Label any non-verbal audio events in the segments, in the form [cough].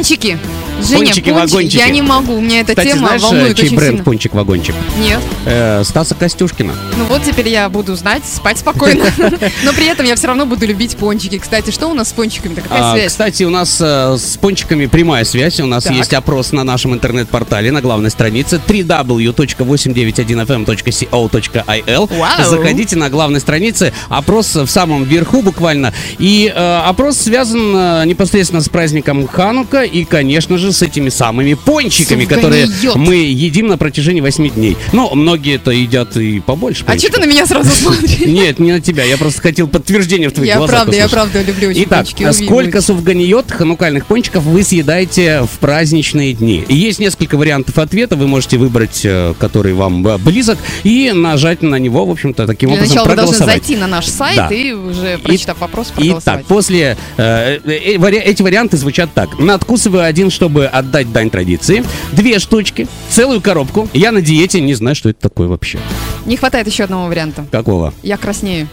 Баранчики. Пончики. Женя, Пончики-вагончики. Я не могу, у меня эта Кстати, тема знаешь, волнует чей очень бренд сильно. пончик-вагончик? Нет. Э, Стаса Костюшкина. Ну вот теперь я буду знать, спать спокойно. [laughs] Но при этом я все равно буду любить пончики. Кстати, что у нас с пончиками-то? Какая А, связь? Кстати, у нас э, с пончиками прямая связь. У нас Так. есть опрос на нашем интернет-портале на главной странице www.891fm.co.il. Вау. Заходите на главной странице. Опрос в самом верху буквально. И э, опрос связан э, непосредственно с праздником Ханука и, конечно же, с этими самыми пончиками, которые мы едим на протяжении 8 дней. Но многие-то едят и побольше. А что ты на меня сразу смотришь? Нет, не на тебя. Я просто хотел подтверждение в твоих Я глазах правда, я правда люблю очень Итак, пончики. а сколько суфганиот ханукальных пончиков вы съедаете в праздничные дни? Есть несколько вариантов ответа. Вы можете выбрать, э, который вам э, близок, и нажать на него, в общем-то, таким Для образом начала вы должны проголосовать. зайти на наш сайт Да. и уже, прочитав вопрос, Итак, проголосовать. после э, э, эти варианты звучат так: надкусываю один, чтобы отдать дань традиции, две штучки, целую коробку. Я на диете, не знаю, что это такое вообще. Не хватает еще одного варианта. Какого? Я краснею.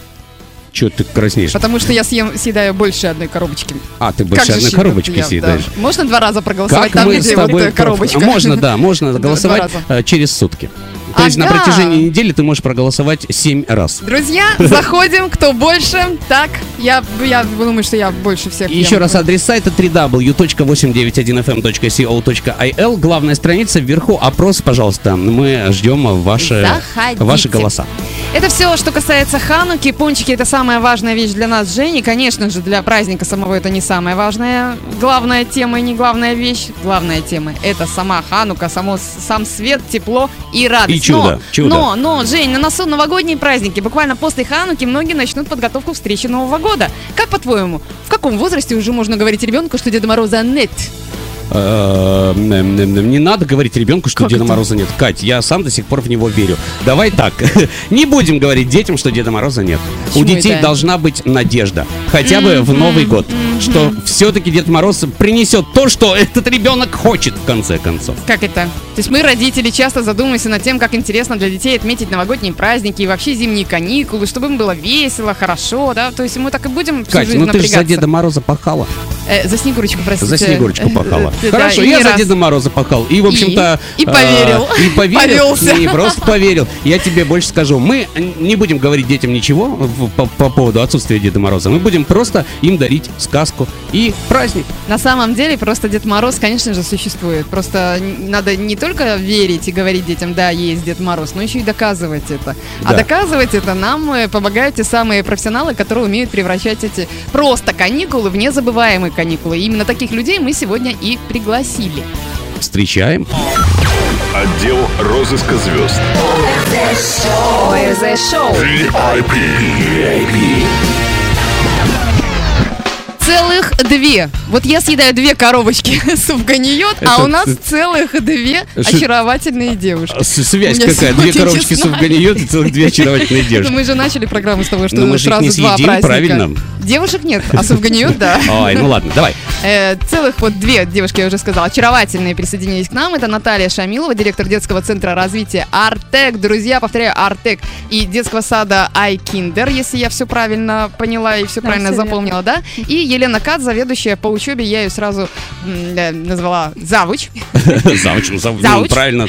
Че ты краснеешь? Потому что я съем, съедаю больше одной коробочки. А, ты Как больше же одной коробочки я- да. съедаешь. Можно два раза проголосовать Как там, мы где с вот тобой э, коробочка? Можно, да, можно голосовать э, через сутки. То есть на Ага. протяжении недели ты можешь проголосовать 7 раз. Друзья, [laughs] заходим, кто больше. Так, я, я думаю, что я больше всех ем. еще раз адрес сайта www.891fm.co.il. Главная страница вверху. Опрос, пожалуйста. Мы ждем ваши, Заходите. ваши голоса. Это все, что касается Хануки. Пончики это самая важная вещь для нас, Жени. Конечно же, для праздника самого это не самая важная, главная тема и не главная вещь. Главная тема это сама Ханука, само, сам свет, тепло и радость. И чудо, но, чудо. но, но, Жень, на носу новогодние праздники. Буквально после Хануки многие начнут подготовку к встрече Нового года. Как по-твоему, в каком возрасте уже можно говорить ребенку, что Деда Мороза нет? Э, Не надо говорить ребенку, что Как Деда это? Мороза нет. Кать, я сам до сих пор в него верю. Давай так. [laughs] Не будем говорить детям, что Деда Мороза нет. У детей это? должна быть надежда. Хотя бы в Новый год. Что все-таки Дед Мороз принесет то, что этот ребенок хочет, в конце концов. Как это? То есть мы, родители, часто задумываемся над тем, как интересно для детей отметить новогодние праздники и вообще зимние каникулы, чтобы им было весело, хорошо, да? То есть мы так и будем всю Катя, жизнь ну ты же за. Деда Мороза пахала. Э, за Снегурочку, простите. За Снегурочку пахала. Э, да, Хорошо, и я за раз. Деда Мороза пахал. И, в общем-то... И а, поверил. И поверил. Повелся. Не просто поверил. Я тебе больше скажу. Мы не будем говорить детям ничего по, по поводу отсутствия Деда Мороза. Мы будем просто им дарить сказку и праздник. На самом деле, просто Дед Мороз, конечно же, существует. Просто надо не только верить и говорить детям, да, есть Дед Мороз, но еще и доказывать это. А Да. доказывать это нам э, помогают те самые профессионалы, которые умеют превращать эти просто каникулы в незабываемые каникулы. И именно таких людей мы сегодня и пригласили. Встречаем. Отдел розыска звезд. ОРЗ Шоу. VIP. Целых две. Вот я съедаю две коробочки [laughs] суфганиот, а Это у нас целых две Шо- очаровательные девушки. А Связь какая? Две коробочки не знаю. суфганиот и целых две очаровательные Ну, девушки. Мы же начали программу с того, что Но мы сразу не два съедим, праздника. правильно? Девушек нет, а суфганиот, да. [laughs] Ой, ну ладно, давай. Э, целых вот две девушки, я уже сказала, очаровательные присоединились к нам. Это Наталья Шамилова, директор детского центра развития Артек. Друзья, повторяю, Артек. И детского сада Айкиндер, если я все правильно поняла и все правильно запомнила, да? И Елена Кат, заведующая по учебе, я ее сразу э, назвала завуч. [laughs] Завуч, ну, зав- ну, Зауч. правильно.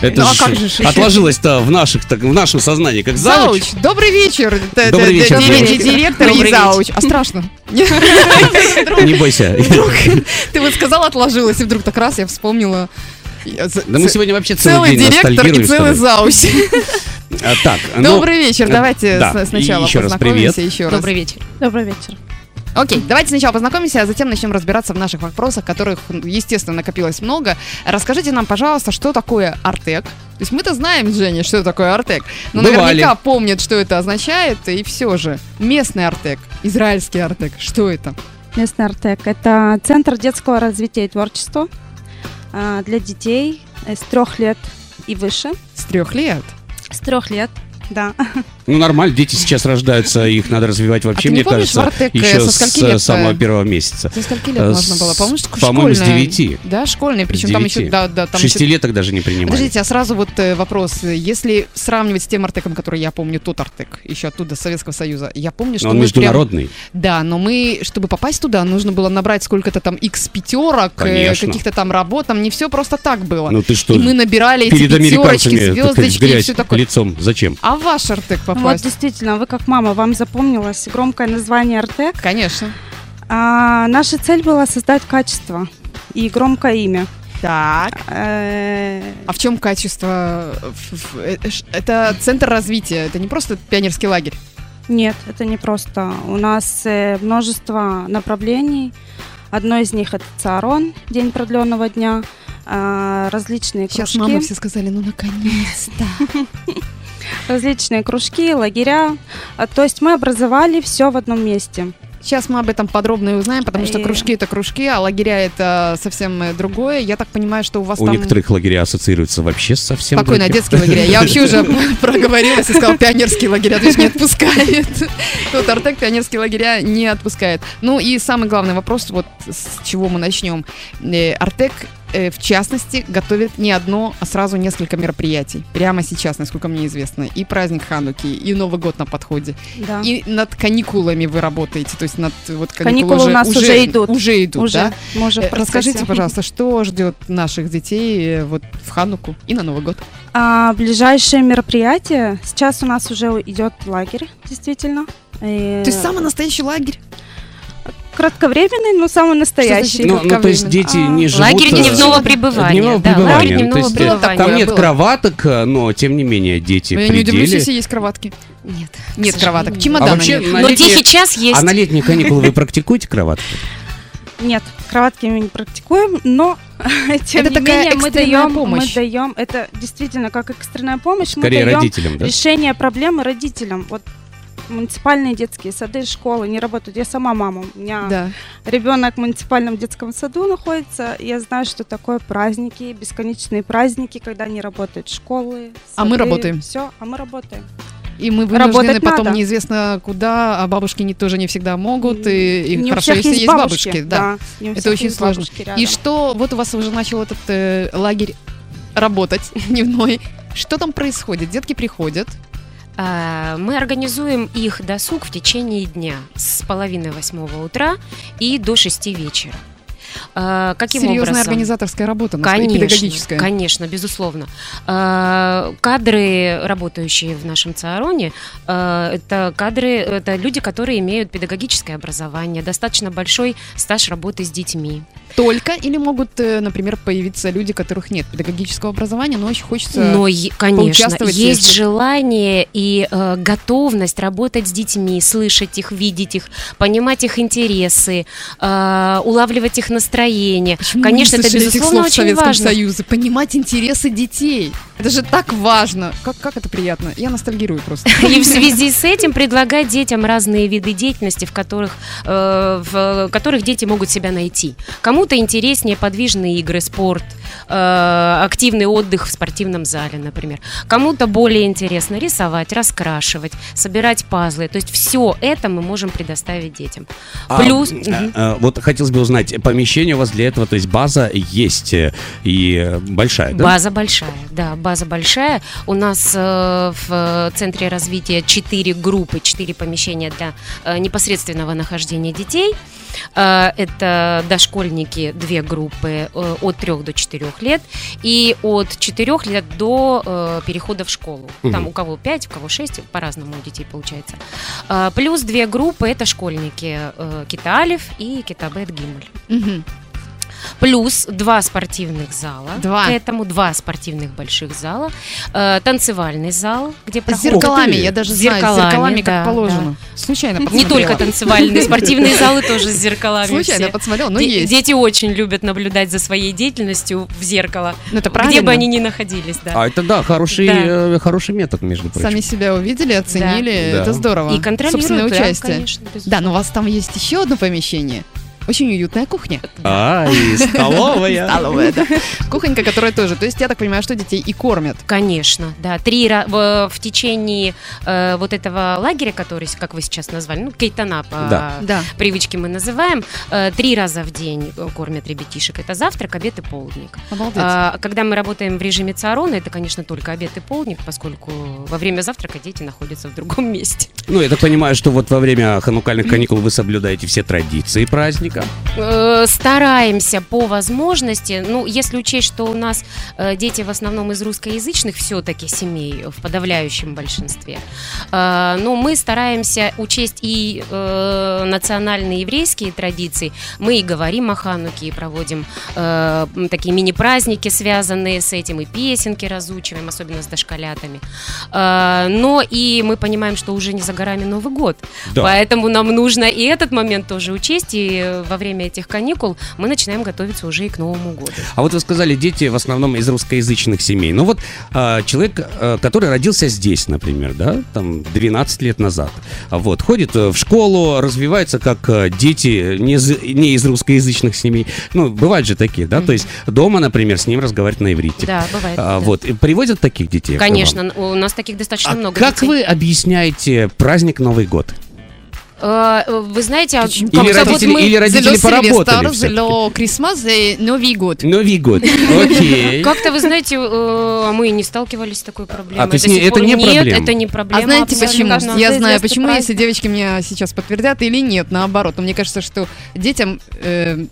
Это Ну, а как же отложилось-то в наших, так, в нашем сознании, как завуч. Зауч. Добрый вечер. Добрый д- вечер. Директор Добрый и зауч. А страшно. [laughs] Не бойся. [laughs] Ты вот сказал, отложилась, и вдруг так раз я вспомнила. Да мы сегодня вообще целый день директор и целый зауч. А, Так, ну, Добрый вечер. Давайте да, с- сначала и еще раз познакомимся привет. еще раз. Добрый вечер. Добрый вечер. Окей, давайте сначала познакомимся, а затем начнем разбираться в наших вопросах, которых, естественно, накопилось много. Расскажите нам, пожалуйста, что такое Артек? То есть мы-то знаем, Женя, что такое Артек, но Бывали. наверняка помнят, что это означает, и все же. Местный Артек, израильский Артек, что это? Местный Артек – это Центр детского развития и творчества а, для детей с трех лет и выше. С трех лет. С трех лет, да. [laughs] Ну, нормально, дети сейчас рождаются, их надо развивать вообще, А мне помнишь, кажется, в Артек, э, еще со с скольки лет, самого первого месяца. Со скольки лет можно было? По-моему, по-моему, с девяти. Да, школьные, причем там еще, да, да, там еще Шестилеток даже не принимали. Подождите, а сразу вот э, вопрос. Если сравнивать с тем Артеком, который я помню, тот Артек, еще оттуда, Советского Союза, я помню, что Но он мы ж прям- международный. Да, но мы, чтобы попасть туда, нужно было набрать сколько-то там x пятерок, э, каких-то там работ, там не все просто так было. Ну ты что, И мы набирали эти пятерочки, звездочки и все такое. лицом. Зачем? А ваш Артек Вот попасть? действительно, вы как мама, вам запомнилось громкое название Артек. Конечно. А, наша цель была создать качество и громкое имя. Так. Э, А в чем качество? Э, ш- Это центр развития, это не просто пионерский лагерь. Нет, это не просто. У нас э, множество направлений. Одно из них это ЦАРОН, День продленного дня, а, различные Сейчас кружки, мамы все сказали, ну наконец-то. [laughs] различные кружки, лагеря. А, То есть мы образовали все в одном месте. Сейчас мы об этом подробно и узнаем, потому что кружки это кружки, а лагеря это совсем э, другое. Я так понимаю, что у вас У там... некоторых лагеря ассоциируются вообще совсем Спокойно, другим. детские лагеря. Я вообще уже [laughs] проговорилась и сказала, пионерские лагеря, то есть не отпускает. Тут Артек пионерские лагеря не отпускает. Ну и самый главный вопрос, вот с чего мы начнем. Э, Артек, в частности, готовит не одно, а сразу несколько мероприятий. Прямо сейчас, насколько мне известно. И праздник Хануки, и Новый год на подходе. Да. И над каникулами вы работаете, то есть над вот каникулы, Каникулы у нас уже идут. Уже идут, уже, да? мы уже в Э, Расскажите, пожалуйста, что ждет наших детей э, вот в Хануку и на Новый год? А, ближайшее мероприятие. Сейчас у нас уже идет лагерь, действительно. И То есть самый настоящий лагерь? Кратковременный, но самый настоящий. Ну, ну, то есть дети А, не живут... Лагерь э, дневного пребывания. Дневного да, пребывания. лагерь дневного есть, э, пребывания. Там нет было. кроваток, э, но тем не менее дети Я при не удивлюсь, если есть кроватки. Нет. Нет кроваток. Чемодана А вообще, нет. на Но те сейчас есть. А на летние каникулы вы практикуете кроватку? Нет, кроватки мы не практикуем, но [laughs] тем Это не такая менее мы даем, помощь. мы даем, это действительно как экстренная помощь, Скорее мы даем родителям, да? решение проблемы родителям. Вот муниципальные детские сады, школы не работают. Я сама мама, у меня Да. ребенок в муниципальном детском саду находится. Я знаю, что такое праздники, бесконечные праздники, когда не работают школы. А мы сады, работаем. Все, а мы работаем. И мы вынуждены Работать потом надо. неизвестно куда, а бабушки не, тоже не всегда могут, и, и не у хорошо, всех если есть бабушки, бабушки. да. у Это очень сложно. И что, вот у вас уже начал этот э, лагерь работать [laughs] дневной. Что там происходит? Детки приходят. А, Мы организуем их досуг в течение дня с половины восьмого утра и до шести вечера. А, Каким Серьезная образом? организаторская работа, Конечно, педагогическая. конечно, безусловно. А, Кадры, работающие в нашем ЦАРОНе, это кадры, это люди, которые имеют педагогическое образование, достаточно большой стаж работы с детьми. Только или могут, э, например, появиться люди, которых нет педагогического образования, но очень хочется... Но, конечно, есть желание и э, готовность работать с детьми, слышать их, видеть их, понимать их интересы, э, улавливать их настроение. Почему Конечно, это, безусловно, слов в очень Советском важно. Союзе. Понимать интересы детей. Это же так важно. Как, как это приятно. Я ностальгирую просто. [laughs] И в связи с этим предлагать детям разные виды деятельности, в которых, э, в которых дети могут себя найти. Кому-то интереснее подвижные игры, спорт, э, активный отдых в спортивном зале, например. Кому-то более интересно рисовать, раскрашивать, собирать пазлы. То есть все это мы можем предоставить детям. А, Плюс... э, Мгм. э, вот хотелось бы узнать, помещение у вас для этого, то есть база есть э, и э, большая, да? База большая, да, база большая. У нас э, в центре развития четыре группы, четыре помещения для э, непосредственного нахождения детей. Э, это дошкольники, две группы э, от 3 до 4 лет и от 4 лет до э, перехода в школу. Там у кого 5, у кого 6, по-разному у детей получается. Плюс две группы это школьники Кита Алиф и Кита Бет Гиммель. Плюс два спортивных зала. Два. К этому два спортивных больших зала. Э, танцевальный зал, где С зеркалами, я даже С знаю, с зеркалами, зеркалами да, как положено. Случайно Не подсмотрела. только танцевальные, спортивные залы тоже с зеркалами. Случайно все. подсмотрела, но Де- есть. Дети очень любят наблюдать за своей деятельностью в зеркало, Ну, это где правильно. бы они ни находились, да. А это да, хороший, Да. э, хороший метод, между прочим. Сами себя увидели, оценили. Да. Это здорово. И контролируют, Собственное да, участие. конечно, Да, но у вас там есть еще одно помещение. Очень уютная кухня. А, и столовая. [laughs] Столовая, да. Кухонька, которая тоже. То есть я так понимаю, что детей и кормят. Конечно, да. Три в, в течение э, вот этого лагеря, который, как вы сейчас назвали, ну, кейтана по Да. Да. привычке мы называем, э, три раза в день кормят ребятишек. Это завтрак, обед и полдник. Обалдеть. А, когда мы работаем в режиме ЦАРОНа, это, конечно, только обед и полдник, поскольку во время завтрака дети находятся в другом [laughs] месте. Ну, я так понимаю, что вот во время ханукальных каникул вы соблюдаете все традиции праздника. Э, стараемся по возможности, ну, если учесть, что у нас э, дети в основном из русскоязычных все-таки семей, в подавляющем большинстве, э, но мы стараемся учесть и национальные еврейские традиции. Мы и говорим о Хануке, и проводим такие мини-праздники, связанные с этим, и песенки разучиваем, особенно с дошколятами. Но и мы понимаем, что уже не за горами Новый год. Да. Поэтому нам нужно и этот момент тоже учесть, и во время этих каникул мы начинаем готовиться уже и к Новому году. А вот вы сказали, дети в основном из русскоязычных семей. Ну вот а, человек, а, который родился здесь, например, да, там 12 лет назад, вот, ходит э, в школу, развивается как э, дети не из, не из русскоязычных семей. Ну, бывают же такие, да, то есть дома, например, с ним разговаривать на иврите. Да, бывает. А, да. Вот, и приводят таких детей? Конечно, у нас таких достаточно А много. как детей. вы объясняете праздник Новый год? Э, Вы знаете, а Почему? как Или зовут родители- мы- или родители поработали зелё Крисмас и Новый год. Новый год. Окей. [laughs] Как-то, вы знаете, э, мы не сталкивались с такой проблемой. А, то есть До не- сих это пор. не Нет, проблема? это не проблема. А знаете почему? Я знаю почему, если девочки мне сейчас подтвердят или нет, наоборот. Но мне кажется, что детям э,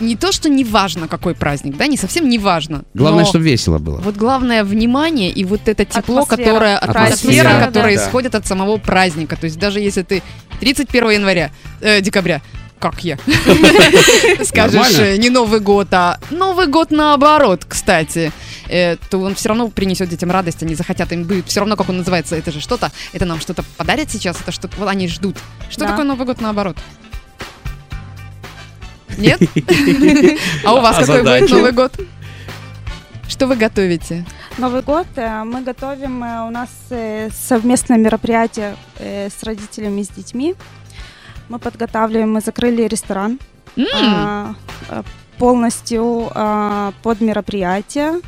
не то, что не важно, какой праздник, да, не совсем не важно. Главное, но чтобы весело было. Вот главное внимание и вот это тепло, Атмосфера. которое Атмосфера, атмосфера, которая Да. исходит от самого праздника. То есть даже если ты 31 января, э, декабря, как я, [laughs] скажешь, э, не Новый год, а Новый год наоборот, кстати, э, то он все равно принесет детям радость, они захотят, им будет все равно, как он называется, это же что-то, это нам что-то подарят сейчас, это что-то, они ждут. Что такое Новый год наоборот? Нет? [laughs] А у вас какой будет. Новый год? Что вы готовите? Новый год э, мы готовим, э, у нас э, совместное мероприятие с родителями и с детьми. Мы подготавливаем, мы закрыли ресторан а, полностью а, под мероприятие.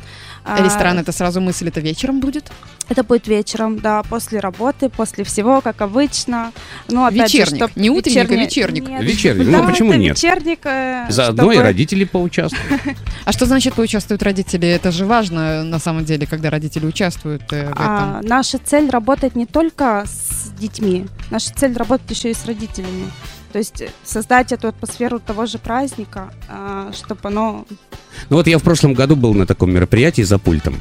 А, Ресторан это сразу мысль, это вечером будет? Это будет вечером, да, после работы, после всего, как обычно. Ну, опять Вечерник. же, чтоб Не утренник, а вечерний- вечерник. Нет. Вечерник. Ну, Да, почему это нет? вечерник. э, Заодно и чтобы- родители поучаствуют. [laughs] А что значит поучаствуют родители? Это же важно на самом деле, когда родители участвуют э, в А, этом. наша цель работать не только с детьми, наша цель работать еще и с родителями. То есть создать эту атмосферу того же праздника, чтобы оно... Ну вот я в прошлом году был на таком мероприятии за пультом.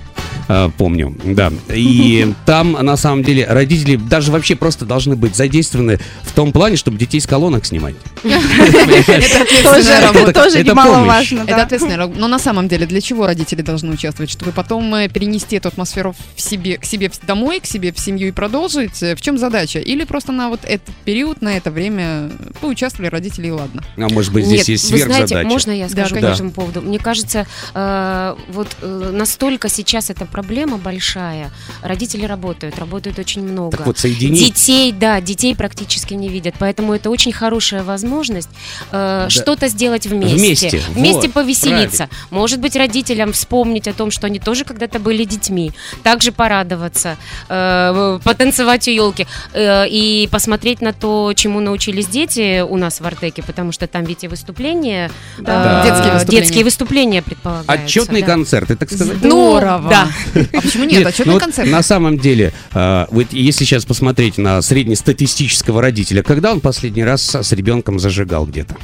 А, Помню, да. И там, на самом деле, родители даже вообще просто должны быть задействованы в том плане, чтобы детей с колонок снимать. Это тоже это немаловажно, Это ответственная работа. Но на самом деле, для чего родители должны участвовать? Чтобы потом э, перенести эту атмосферу в себе, к себе домой, к себе в семью и продолжить? Э, В чем задача? Или просто на вот этот период, на это время поучаствовали родители и ладно? А может быть, здесь есть вы знаете, сверхзадача. можно я скажу по конечно. этому поводу? Мне кажется, э, вот э, настолько сейчас эта проблема большая. Родители работают, работают очень много. Так вот, соединить. Детей, да, детей практически не видят, поэтому это очень хорошая возможность э, что-то сделать вместе, Вместе, Вместе вот, повеселиться. Может быть, родителям вспомнить о том, что они тоже когда-то были детьми, также порадоваться, э, потанцевать у елки и посмотреть на то, чему научились дети у нас в Артеке, потому что там ведь и выступления, Да. э, Детские выступления. детские выступления предполагаются. Отчетные да. концерты, так сказать. Здорово! Ну, да. А почему нет? ну Отчетный концерт. на самом деле, э, вот если сейчас посмотреть на среднестатистического родителя, когда он последний раз с ребенком зажигал где-то?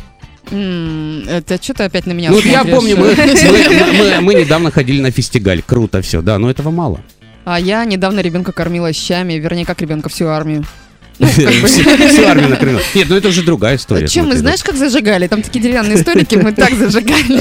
Это что ты опять на меня Ну, я помню, [laughs] мы, мы- недавно ходили на фестиваль. Круто все, да, но этого мало. А я недавно ребенка кормила щами, вернее, как ребенка, всю армию. Всю всю армию накрыла. Нет, ну это уже другая история. Чем мы, знаешь, как зажигали? Там такие деревянные столики, мы так зажигали.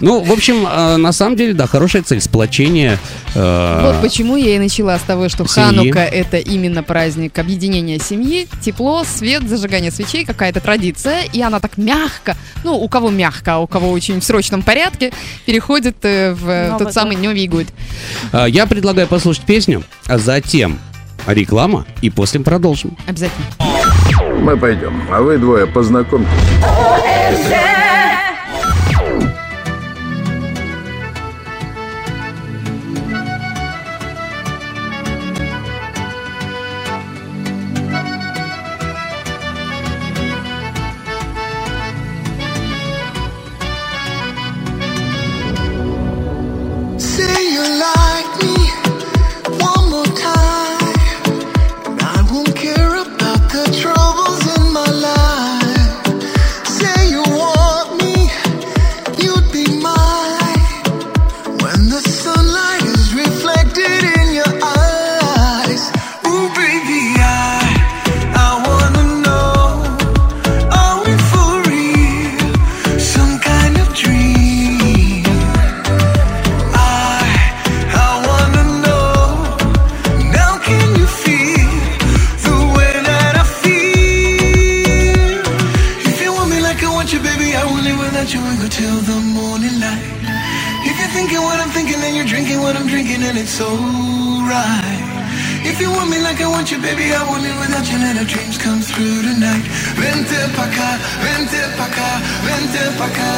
Ну, в общем, э, на самом деле, да, хорошая цель, сплочение. э, Вот почему я и начала с того, что. Ханука это именно праздник объединения семьи, тепло, свет, зажигание свечей, какая-то традиция, и она так мягко, ну, у кого мягко, а у кого очень в срочном порядке, переходит э, в тот самый Новый год. Я предлагаю послушать песню, а затем реклама, и после продолжим. Обязательно. Мы пойдем, а вы двое познакомьтесь. I can't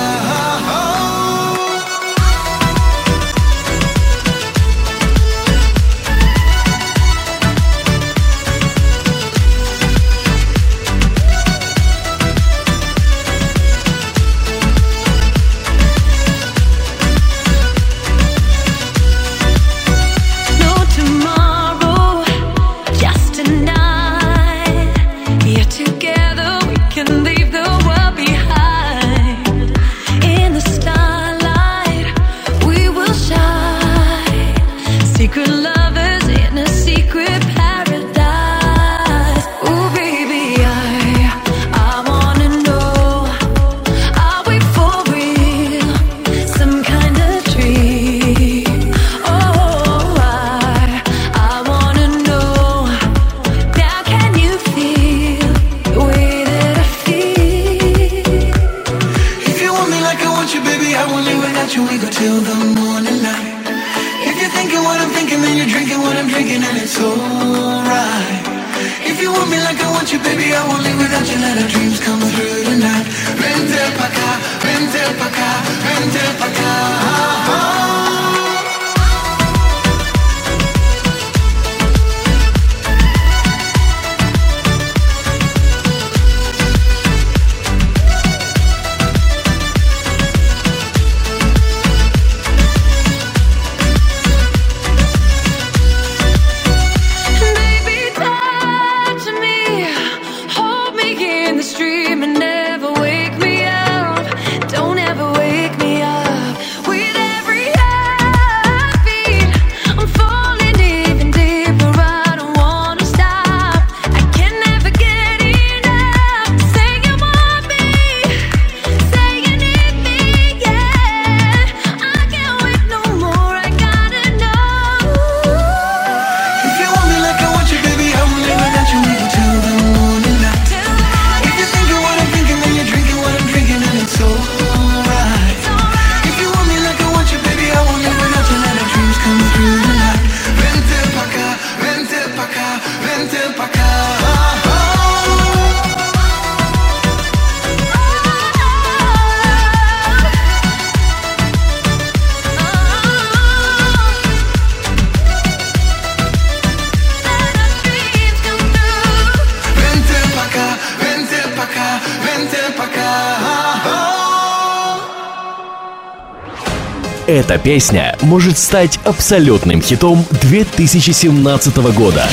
Эта песня может стать абсолютным хитом 2017 года.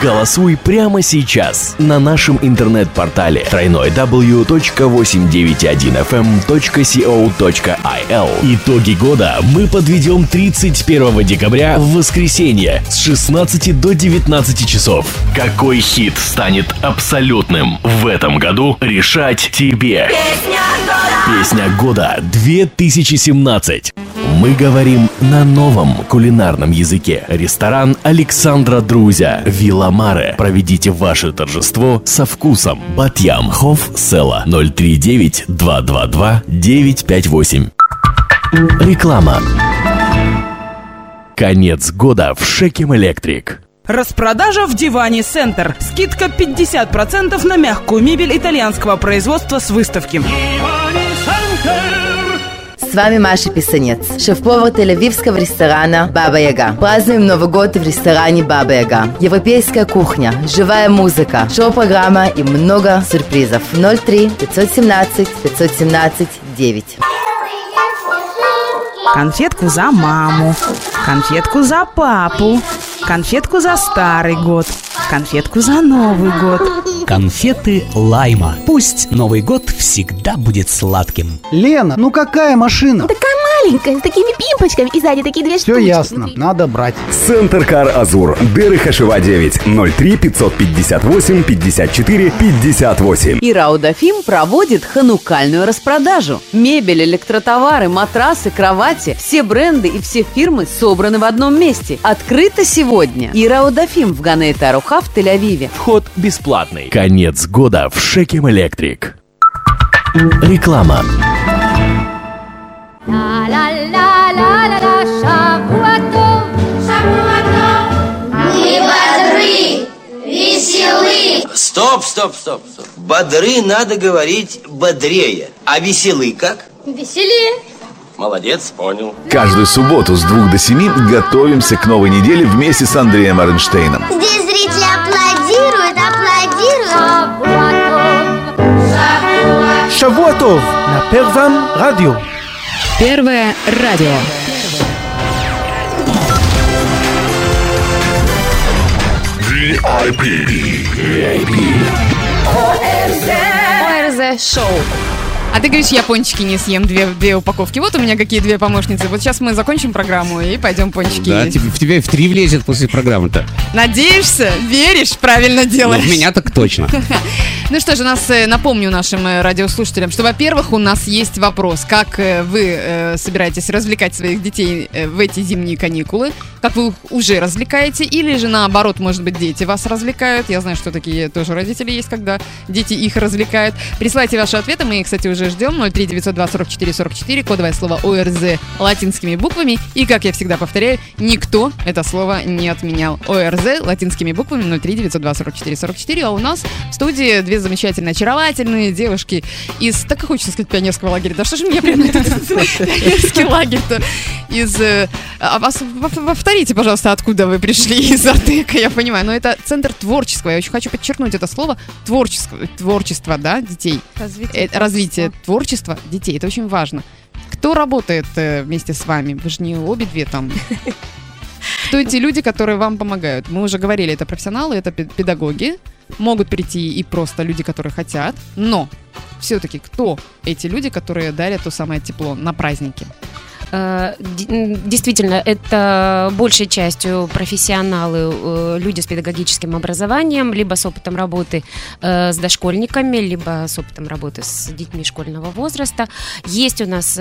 Голосуй прямо сейчас на нашем интернет-портале www.891fm.co.il Итоги года мы подведем 31 декабря в воскресенье с 16 до 19 часов. Какой хит станет абсолютным в этом году, решать тебе. Песня года 2017. Мы говорим на новом кулинарном языке. Ресторан Александра Друзя, Вилла Маре. Проведите ваше торжество со вкусом. Батьям, Хофф, Села 039 222 958. Реклама. Конец года в Шекем Электрик. Распродажа в Диване Центр. Скидка 50% на мягкую мебель итальянского производства с выставки. С вами Маша Писанец, шеф-повар тель-авивского ресторана «Баба Яга». Празднуем Новый год в ресторане «Баба Яга». Европейская кухня, живая музыка, шоу-программа и много сюрпризов. 03 517 517 9. Конфетку за маму, конфетку за папу, конфетку за Старый год, конфетку за Новый год. Конфеты Лайма. Пусть Новый год всегда будет сладким. Лена, ну какая машина? Такая маленькая, с такими пимпочками и сзади такие две Все штучки. ясно, надо брать. Центр Кар Азур. Дыры Хашева 9. 03 558 54 58. И Раудафим проводит ханукальную распродажу. Мебель, электротовары, матрасы, кровати, все бренды и все фирмы собраны в одном месте. Открыто сегодня. И Раудафим в Ганейт Аруха в Тель-Авиве. Вход бесплатный. Конец года в Шекем Электрик. Реклама. Стоп, стоп, стоп, стоп. Бодры надо говорить бодрее. А веселый как? Веселее. Молодец, понял. Каждую субботу с 2 до 7 готовимся к новой неделе вместе с Андреем Оренштейном. Здесь зрители аплодируют, аплодируют. Шавуатов на Первом радио. Первое радио. ОРЗ Шоу. А ты говоришь, я пончики не съем, две, две упаковки. Вот у меня какие две помощницы. Вот сейчас мы закончим программу и пойдем пончики Да, есть. тебе- в тебя и в три влезет после программы-то. Надеешься? Веришь? Правильно Ну, делаешь. в меня так точно. [laughs] Ну что же, нас э, напомню нашим э, радиослушателям, что, во-первых, у нас есть вопрос, как э, вы собираетесь развлекать своих детей в эти зимние каникулы, как вы их уже развлекаете, или же наоборот, может быть, дети вас развлекают. Я знаю, что такие тоже родители есть, когда дети их развлекают. Присылайте ваши ответы, мы их, кстати, уже ждем. 03 902 44 44, кодовое слово ОРЗ латинскими буквами. И, как я всегда повторяю, никто это слово не отменял. ОРЗ латинскими буквами 03 902 44 44. А у нас в студии две замечательные, очаровательные девушки из, так и хочется сказать, пионерского лагеря. Да что же мне прям [laughs] пионерский лагерь-то? Из... э, а вас- пов- Повторите, пожалуйста, откуда вы пришли [laughs] из Артека, я понимаю. Но это центр творческого. Я очень хочу подчеркнуть это слово. Творчество, творчество да, детей. Развитие Э, Развитие творчества детей. Это очень важно. Кто работает э, вместе с вами? Вы же не обе две там. [laughs] Кто эти люди, которые вам помогают? Мы уже говорили, это профессионалы, это пе- педагоги. Могут прийти и просто люди, которые хотят. Но все-таки кто эти люди, которые дарят то самое тепло на праздники? Э, Действительно, это большей частью профессионалы, э, люди с педагогическим образованием, либо с опытом работы э, с дошкольниками, либо с опытом работы с детьми школьного возраста. Есть у нас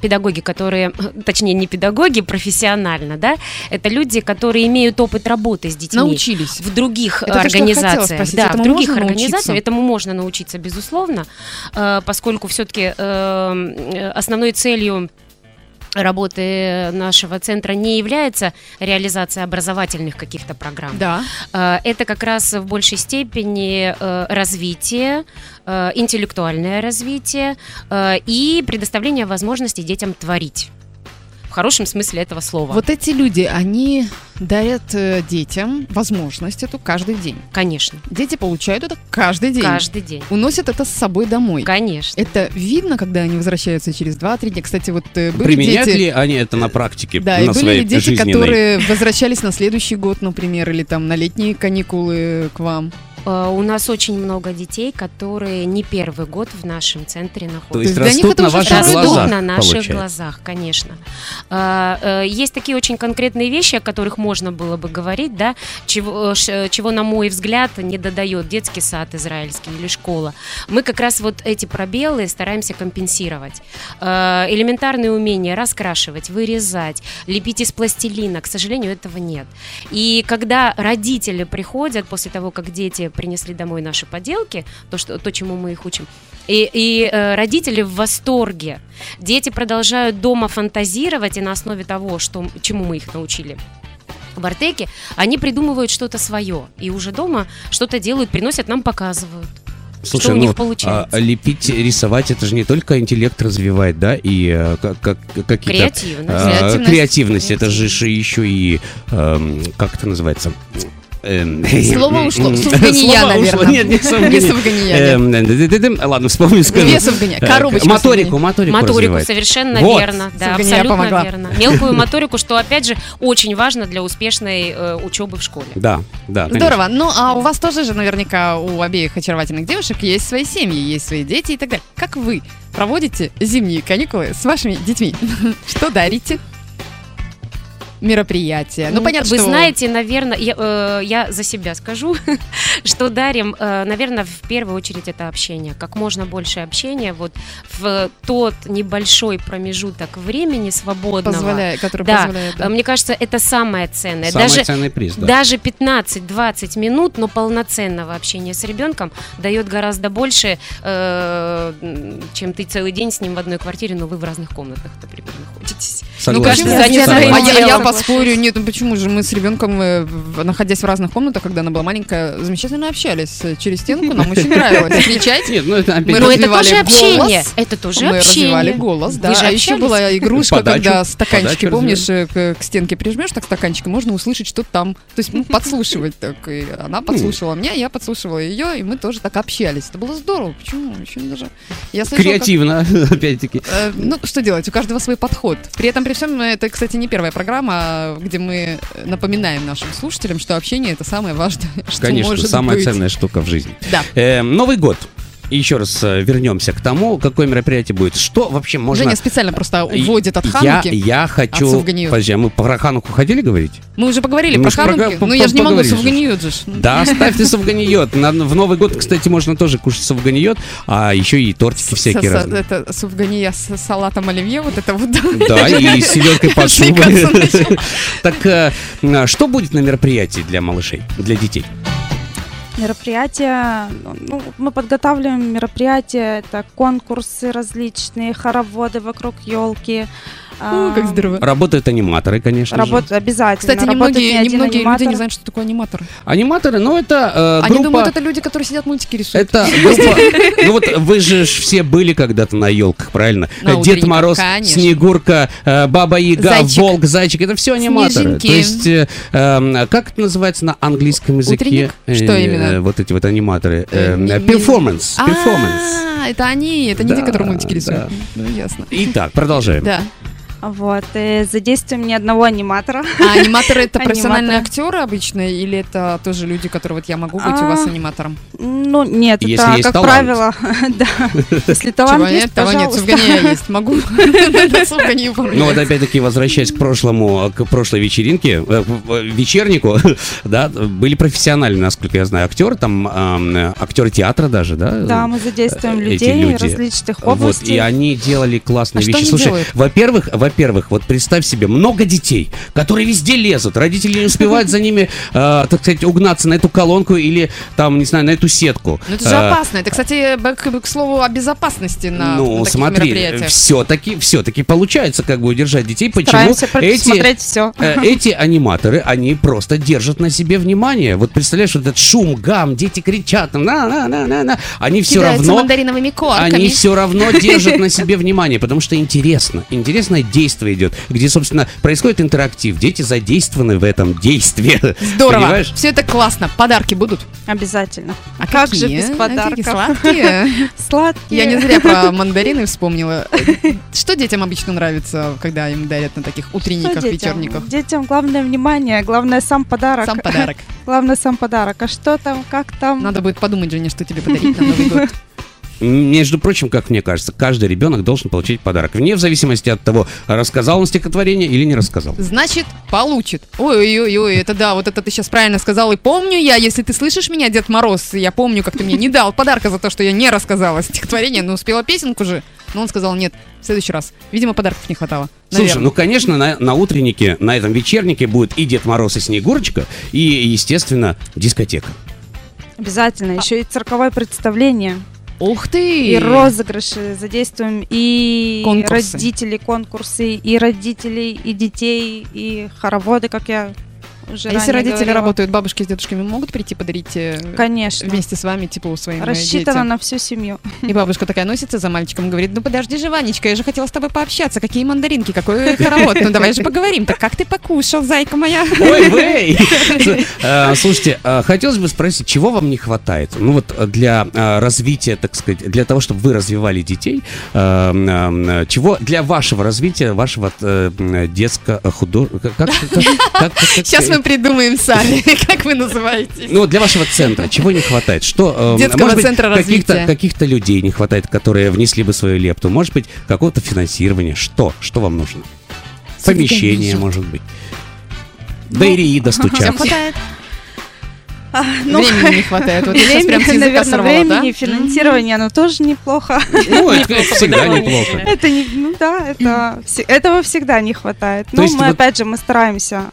педагоги, которые, [laughs] точнее, не педагоги, профессионально, да, это люди, которые имеют опыт работы с детьми. Научились. В других Это то, организациях. спросить. Да, в других организациях. научиться? Этому можно научиться, безусловно, поскольку все-таки основной целью работы нашего центра не является реализация образовательных каких-то программ. Да. Э, Это как раз в большей степени э, развитие, э, интеллектуальное развитие э, и предоставление возможности детям творить. В хорошем смысле этого слова. Вот эти люди, они дарят э, детям возможность эту каждый день. Конечно. Дети получают это каждый день. Каждый день. Уносят это с собой домой. Конечно. Это видно, когда они возвращаются через 2-3 дня. Кстати, вот э, были Применяют дети... ли они это на практике? Да, на и были своей ли дети, жизненной? которые возвращались на следующий год, например, или там на летние каникулы к вам? Э, У нас очень много детей, которые не первый год в нашем центре находятся. То есть для растут них это на уже ваших Растут глазах, на наших получается. глазах, конечно. Э, э, Есть такие очень конкретные вещи, о которых можно было бы говорить, да, чего, чего, на мой взгляд, не додает детский сад израильский или школа. Мы как раз вот эти пробелы стараемся компенсировать. Элементарные умения раскрашивать, вырезать, лепить из пластилина, к сожалению, этого нет. И когда родители приходят после того, как дети принесли домой наши поделки, то, что, то чему мы их учим, и, и, э, родители в восторге. Дети продолжают дома фантазировать, и на основе того, что, чему мы их научили в Артеке, они придумывают что-то свое. И уже дома что-то делают, приносят нам, показывают. Слушай, что у ну, них получается. а, лепить, рисовать, это же не только интеллект развивает, да, и э, как, как- какие-то... Креативность. а, Креативность. креативность, это же еще и... эм, как это называется? Эм, Слово ушло. Сувгания, наверное. Нет, не сувгания. Не. Ладно, вспомню, скажу. Не сувгания, Э, коробочка Моторику, моторику Моторику, совершенно верно. Да, абсолютно верно. Мелкую моторику, что, опять же, очень важно для успешной э, учебы в школе. Да, да. Здорово. Ну, а у вас тоже же наверняка у обеих очаровательных девушек есть свои семьи, есть свои дети и так далее. Как вы проводите зимние каникулы с вашими детьми? [laughs] Что дарите? Мероприятия. Ну, понятно, Вы что... знаете, наверное, я, э, я за себя скажу, [laughs] что дарим, э, наверное, в первую очередь это общение. Как можно больше общения вот в тот небольшой промежуток времени свободного. Позволяет- который да, позволяет, да. э, Мне кажется, это самое ценное. Самый даже, ценный приз, да. Даже 15-20 минут, но полноценного общения с ребенком дает гораздо больше, э, чем ты целый день с ним в одной квартире, но вы в разных комнатах, например, находитесь. Согласен. Ну, Согласен. занят своим А я, я. Поспорю, нет, ну почему же мы с ребенком, э, находясь в разных комнатах, когда она была маленькая, замечательно общались э, через стенку, нам очень [laughs] нравилось кричать. Нет, ну это опять Мы Но это развивали тоже голос. общение. Это тоже мы общение. развивали голос, да. А еще была игрушка, когда стаканчики, помнишь, э, к, стенке прижмешь так стаканчик, можно услышать, что там. То есть ну, [laughs] подслушивать так. И она подслушивала меня, я подслушивала ее, и мы тоже так общались. Это было здорово. Почему? Очень даже. Я слышала, Креативно, [laughs] опять-таки. Ну, что делать? У каждого свой подход. При этом, при всем, это, кстати, не первая программа, где мы напоминаем нашим слушателям, что общение это самое важное, [laughs] что Конечно, может самая быть. ценная штука в жизни. Да. Э, Новый год. И еще раз э, вернемся к тому, какое мероприятие будет. Что вообще можно... Женя специально просто уводит от Я, Хануки. я от хочу... Подожди, а мы про Хануку хотели говорить? Мы уже поговорили Мы про про- Хануки. по- Ну, я же не могу поговорили же. Ж. Да, [laughs] сувганиет. На- В Новый год, кстати, можно тоже кушать сувганиет, а еще и тортики всякие разные. Это сувгания с салатом оливье, вот это вот. Да, и с селедкой под шубой. Так э, а что будет на мероприятии для малышей, для детей? Мероприятия, ну, мы подготавливаем мероприятия, это конкурсы различные, хороводы вокруг елки. Как здорово. Работают аниматоры, конечно же. Работают обязательно. Кстати, Работает немногие, не один немногие люди аниматор. не знают, что такое аниматор. Аниматоры, ну это э, Они группа... думают, это люди, которые сидят мультики рисуют. Это [laughs] группа... Ну вот вы же ж все были когда-то на елках, правильно? На Дед утренниках, Мороз, конечно. Снегурка, э, Баба Яга, Зайчик. Волк, Зайчик. Это все аниматоры. Снежинки. То есть, э, эм, как это называется на английском языке? Утренник? Что Э, именно? Вот эти вот аниматоры. Э, не- Э, это они, это не те, которые мультики рисуют. Ну, ясно. Итак, продолжаем. Да. Вот, и задействуем ни одного аниматора. А аниматоры это [laughs] профессиональные актеры обычно, или это тоже люди, которые вот я могу быть у вас А, аниматором? Ну, нет, это, как правило, [laughs] да. Если талант есть, нет, того нет. Сувгания есть. Могу. [laughs] Ну вот опять-таки, возвращаясь к прошлому, к прошлой вечеринке, э, в- вечернику, да, были профессиональные, насколько я знаю, актеры, там актеры театра даже, да? Да, мы задействуем Эти людей различных Вот, областей. и они делали классные А вещи. Слушай, во-первых, во-первых, вот представь себе, много детей, которые везде лезут, родители не успевают за ними, э, так сказать, угнаться на эту колонку или там, не знаю, на эту сетку. Ну это же Э, опасно. Это, кстати, к, к слову о безопасности на, ну, на таких смотри, все-таки, все-таки получается как бы удержать детей. Почему эти, все. э, эти аниматоры, они просто держат на себе внимание. Вот представляешь, вот этот шум, гам, дети кричат, там, на, на, на, на, на. Они все равно, мандариновыми корками. они все равно держат на [laughs] себе внимание, потому что интересно, интересное действие идет, где, собственно, происходит интерактив. Дети задействованы в этом действии. Здорово. Понимаешь? Все это классно. Подарки будут? Обязательно. А как же какие? без А подарков? сладкие? [laughs] Сладкие. Я не зря про [laughs] мандарины вспомнила. Что детям обычно нравится, когда им дарят на таких утренниках, детям? вечерниках? Детям главное внимание, главное сам подарок. Сам подарок. [laughs] Главное сам подарок. А что там, как там? Надо будет подумать, Женя, что тебе подарить на Новый год. Между прочим, как мне кажется, каждый ребенок должен получить подарок. Вне зависимости от того, рассказал он стихотворение или не рассказал. Значит, получит. Ой-ой-ой, это да, вот это ты сейчас правильно сказал. И помню я, если ты слышишь меня, Дед Мороз, я помню, как ты мне не дал подарка за то, что я не рассказала стихотворение, но успела песенку же. Но он сказал, нет, в следующий раз. Видимо, подарков не хватало. Слушай, Наверное. ну, конечно, на, на утреннике, на этом вечернике будет и Дед Мороз, и Снегурочка, и, естественно, дискотека. Обязательно. Еще и цирковое представление. Ух ты! И розыгрыши задействуем и Конкурсы. родителей, конкурсы, и родителей, и детей, и хороводы, как я уже А если родители говорила. работают, бабушки с дедушками могут прийти подарить э, Конечно. вместе с вами, типа, своим э, Рассчитано детям? на всю семью. И бабушка такая носится за мальчиком и говорит, ну подожди же, Ванечка, я же хотела с тобой пообщаться, какие мандаринки, какой [laughs] хоровод, ну давай же поговорим, так как ты покушал, зайка моя? Ой, [laughs] вей! Э, Слушайте, хотелось бы спросить, чего вам не хватает? Ну вот для развития, так сказать, для того, чтобы вы развивали детей, чего для вашего развития, вашего детского худо... Как, как- как- как- как- Сейчас мы придумаем сами, [laughs] как вы называетесь. Ну, для вашего центра чего не хватает? Что, э, Детского может быть, центра каких-то, развития. каких-то людей не хватает, которые внесли бы свою лепту? Может быть, какого-то финансирования? Что? Что вам нужно? Помещение, может быть. До Ириида Всем стучаться. хватает? А, ну, Времени не [laughs] хватает. Вот я сейчас прям времени, наверное, сорвала, да? времени, финансирование, оно тоже неплохо. Ну, это [laughs] всегда неплохо. Это не, ну да, это этого всегда не хватает. Но есть мы опять же мы стараемся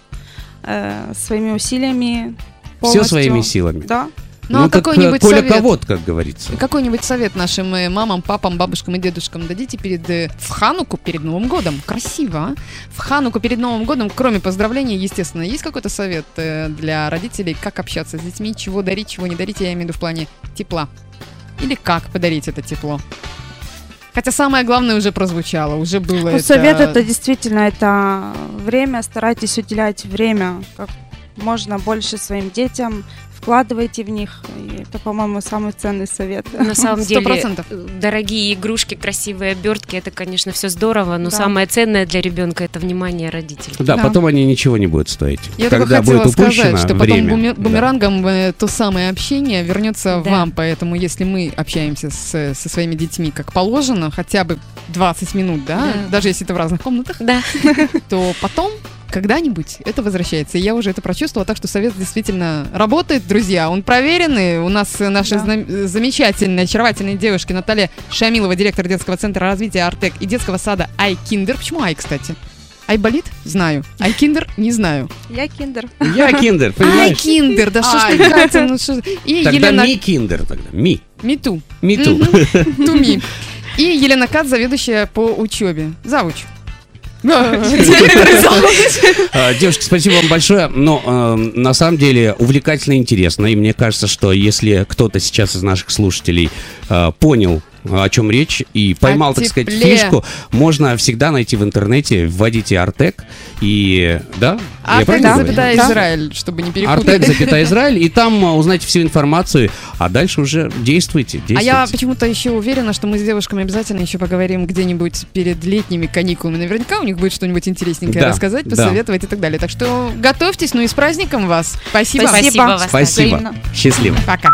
э, своими усилиями. Все полностью. своими силами. Да. Ну, а как какой-нибудь э, Коля совет? Ковод, как говорится. Какой-нибудь совет нашим э, мамам, папам, бабушкам и дедушкам дадите перед э, в Хануку перед Новым годом? Красиво, а? В Хануку перед Новым годом, кроме поздравлений, естественно, есть какой-то совет для родителей, как общаться с детьми, чего дарить, чего не дарить, я имею в виду в плане тепла? Или как подарить это тепло? Хотя самое главное уже прозвучало, уже было Ну, это... совет это действительно это время. Старайтесь уделять время как можно больше своим детям. Вкладывайте в них. И это, по-моему, самый ценный совет. На самом [laughs] Сто деле, процентов. э, дорогие игрушки, красивые обертки, это, конечно, все здорово, но Да. самое ценное для ребенка это внимание родителей. Да, Да. потом они ничего не будут стоить. Я только Когда хотела будет упущено сказать, что потом время. Да. бумерангом э, то самое общение вернется Да. вам, поэтому если мы общаемся с- со своими детьми как положено, хотя бы 20 минут, да, Да. даже если это в разных комнатах, Да. [laughs] то потом когда-нибудь это возвращается. И я уже это прочувствовала, так что совет действительно работает, друзья. Он проверенный. У нас наши Да. знам- э, замечательные, очаровательные девушки Наталья Шамилова, директор детского центра развития Артек и детского сада Айкиндер. Почему Ай, кстати? Айболит? Знаю. Айкиндер? Не знаю. Я киндер. Я киндер, Ай, понимаешь? киндер, да что ж ты, Катя, ну что ж- И Тогда Елена... ми киндер тогда. Ми. Миту. Миту. [laughs] Туми. И Елена Кат, заведующая по учебе. Завуч. А, Девушки, спасибо вам большое. Но э, на самом деле увлекательно и интересно. И мне кажется, что если кто-то сейчас из наших слушателей э, понял, о чем речь, и поймал, так сказать, фишку, можно всегда найти в интернете, вводите Артек, и, да? Артек, запятая Да. Израиль, чтобы не Артек, перепутать. запятая Израиль, и там э, узнаете всю информацию, а дальше уже действуйте, А действуйте. я почему-то еще уверена, что мы с девушками обязательно еще поговорим где-нибудь перед летними каникулами. Наверняка у них будет что-нибудь интересненькое Да, рассказать, да. посоветовать и так далее. Так что готовьтесь, ну и с праздником вас. Спасибо. Спасибо вас. Спасибо. Счастливо. Пока.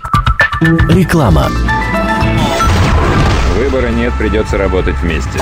Реклама. Выбора нет, придется работать вместе.